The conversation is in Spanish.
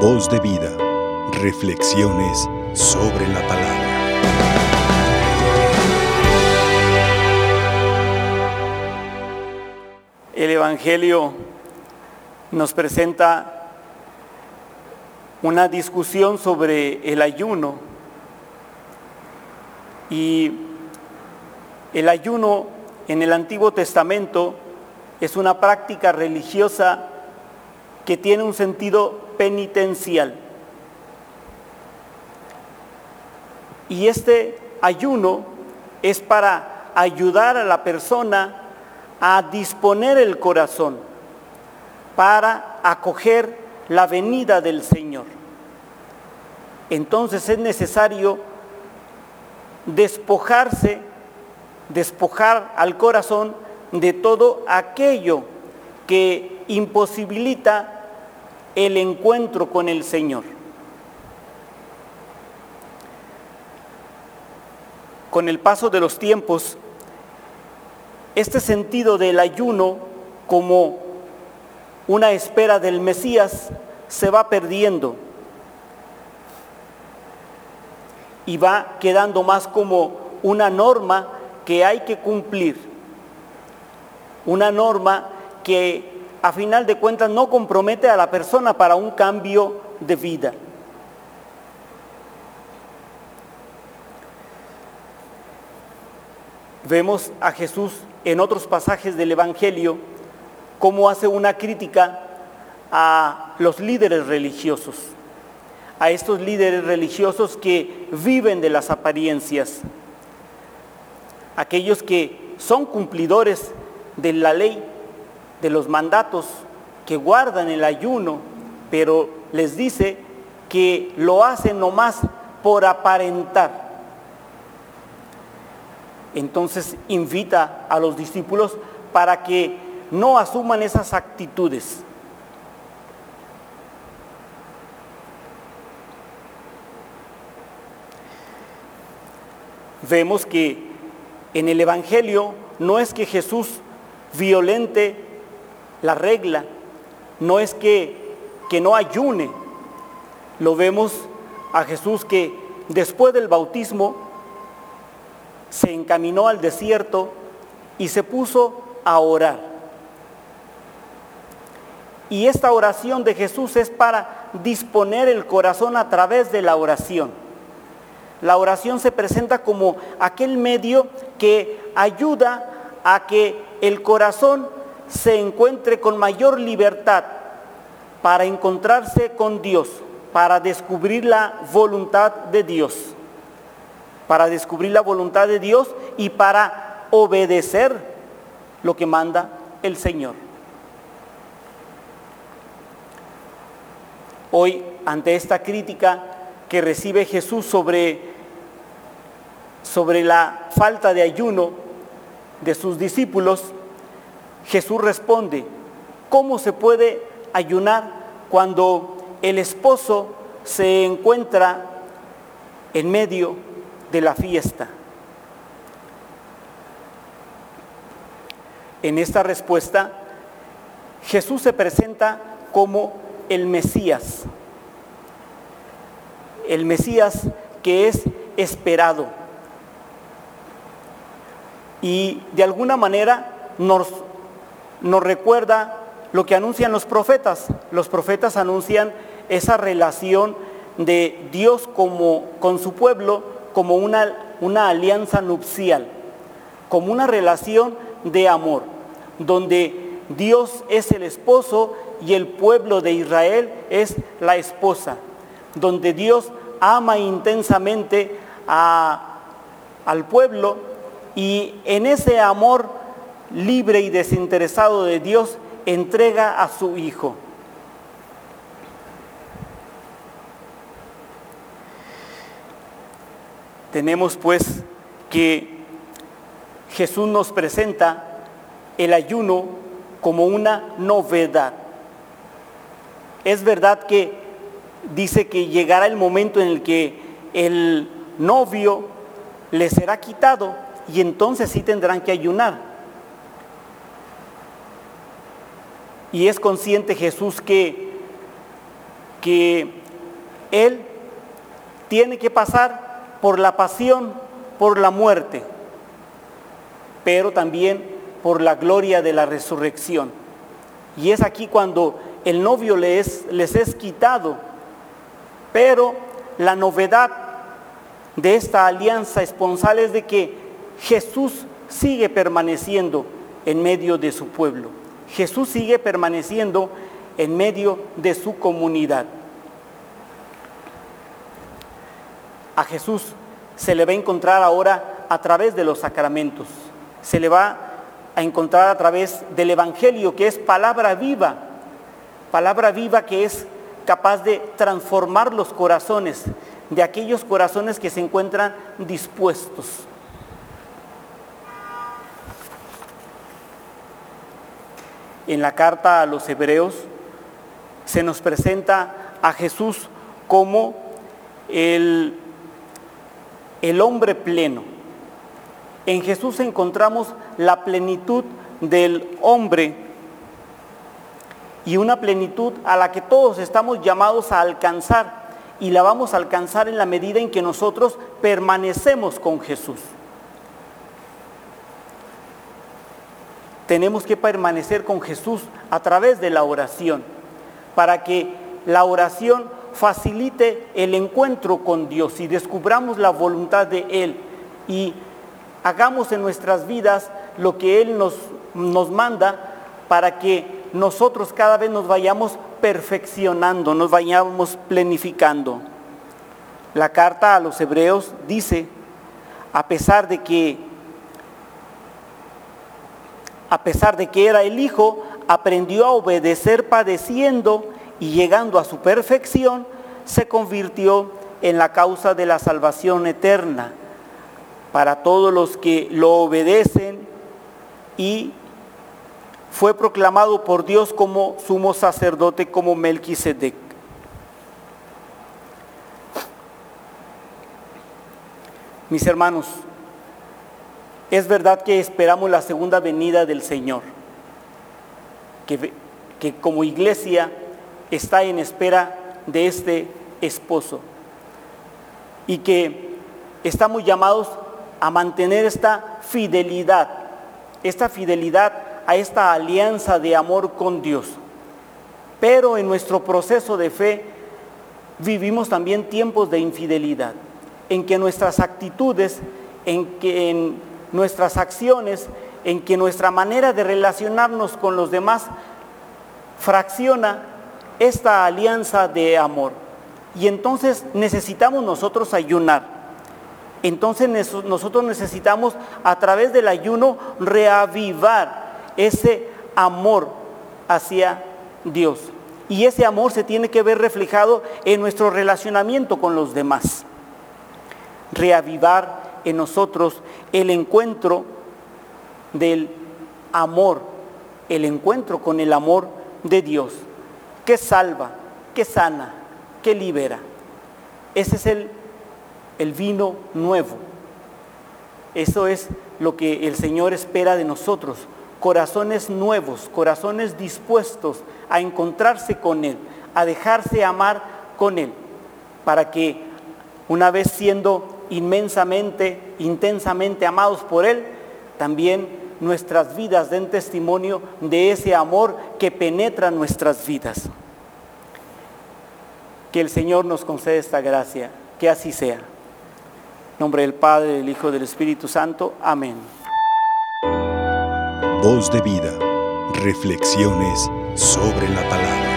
Voz de vida. Reflexiones sobre la palabra. El Evangelio nos presenta una discusión sobre el ayuno y el ayuno en el Antiguo Testamento es una práctica religiosa que tiene un sentido penitencial. Y este ayuno es para ayudar a la persona a disponer el corazón para acoger la venida del Señor. Entonces es necesario despojarse, despojar al corazón de todo aquello que imposibilita el encuentro con el Señor. Con el paso de los tiempos, este sentido del ayuno como una espera del Mesías se va perdiendo y va quedando más como una norma que hay que cumplir, una norma que a final de cuentas no compromete a la persona para un cambio de vida. Vemos a Jesús en otros pasajes del Evangelio cómo hace una crítica a los líderes religiosos, a estos líderes religiosos que viven de las apariencias, aquellos que son cumplidores de la ley, de los mandatos que guardan el ayuno, pero les dice que lo hacen nomás por aparentar. Entonces invita a los discípulos para que no asuman esas actitudes. Vemos que en el Evangelio no es que Jesús violente la regla no es que, que no ayune. Lo vemos a Jesús que después del bautismo se encaminó al desierto y se puso a orar. Y esta oración de Jesús es para disponer el corazón a través de la oración. La oración se presenta como aquel medio que ayuda a que el corazón se encuentre con mayor libertad para encontrarse con Dios, para descubrir la voluntad de Dios, para descubrir la voluntad de Dios y para obedecer lo que manda el Señor. Hoy, ante esta crítica que recibe Jesús sobre, sobre la falta de ayuno de sus discípulos, Jesús responde, ¿cómo se puede ayunar cuando el esposo se encuentra en medio de la fiesta? En esta respuesta, Jesús se presenta como el Mesías, el Mesías que es esperado. Y de alguna manera nos nos recuerda lo que anuncian los profetas. Los profetas anuncian esa relación de Dios como, con su pueblo como una, una alianza nupcial, como una relación de amor, donde Dios es el esposo y el pueblo de Israel es la esposa, donde Dios ama intensamente al pueblo y en ese amor libre y desinteresado de Dios, entrega a su Hijo. Tenemos pues que Jesús nos presenta el ayuno como una novedad. Es verdad que dice que llegará el momento en el que el novio le será quitado y entonces sí tendrán que ayunar. Y es consciente Jesús que, que Él tiene que pasar por la pasión, por la muerte, pero también por la gloria de la resurrección. Y es aquí cuando el novio les, les es quitado, pero la novedad de esta alianza esponsal es de que Jesús sigue permaneciendo en medio de su pueblo. Jesús sigue permaneciendo en medio de su comunidad. A Jesús se le va a encontrar ahora a través de los sacramentos. Se le va a encontrar a través del Evangelio, que es palabra viva. Palabra viva que es capaz de transformar los corazones, de aquellos corazones que se encuentran dispuestos. En la carta a los hebreos se nos presenta a Jesús como el, el hombre pleno. En Jesús encontramos la plenitud del hombre y una plenitud a la que todos estamos llamados a alcanzar y la vamos a alcanzar en la medida en que nosotros permanecemos con Jesús. Tenemos que permanecer con Jesús a través de la oración, para que la oración facilite el encuentro con Dios y descubramos la voluntad de Él y hagamos en nuestras vidas lo que Él nos, nos manda para que nosotros cada vez nos vayamos perfeccionando, nos vayamos planificando. La carta a los hebreos dice, a pesar de que a pesar de que era el hijo, aprendió a obedecer padeciendo y llegando a su perfección, se convirtió en la causa de la salvación eterna para todos los que lo obedecen y fue proclamado por Dios como sumo sacerdote, como Melquisedec. Mis hermanos, es verdad que esperamos la segunda venida del Señor, que, que como iglesia está en espera de este esposo y que estamos llamados a mantener esta fidelidad, esta fidelidad a esta alianza de amor con Dios. Pero en nuestro proceso de fe vivimos también tiempos de infidelidad, en que nuestras actitudes, en que en nuestras acciones, en que nuestra manera de relacionarnos con los demás fracciona esta alianza de amor. Y entonces necesitamos nosotros ayunar. Entonces nosotros necesitamos a través del ayuno reavivar ese amor hacia Dios. Y ese amor se tiene que ver reflejado en nuestro relacionamiento con los demás. Reavivar en nosotros el encuentro del amor, el encuentro con el amor de Dios, que salva, que sana, que libera. Ese es el, el vino nuevo. Eso es lo que el Señor espera de nosotros, corazones nuevos, corazones dispuestos a encontrarse con Él, a dejarse amar con Él, para que una vez siendo inmensamente, intensamente amados por Él, también nuestras vidas den testimonio de ese amor que penetra nuestras vidas. Que el Señor nos conceda esta gracia, que así sea. En nombre del Padre, del Hijo y del Espíritu Santo. Amén. Voz de vida. Reflexiones sobre la palabra.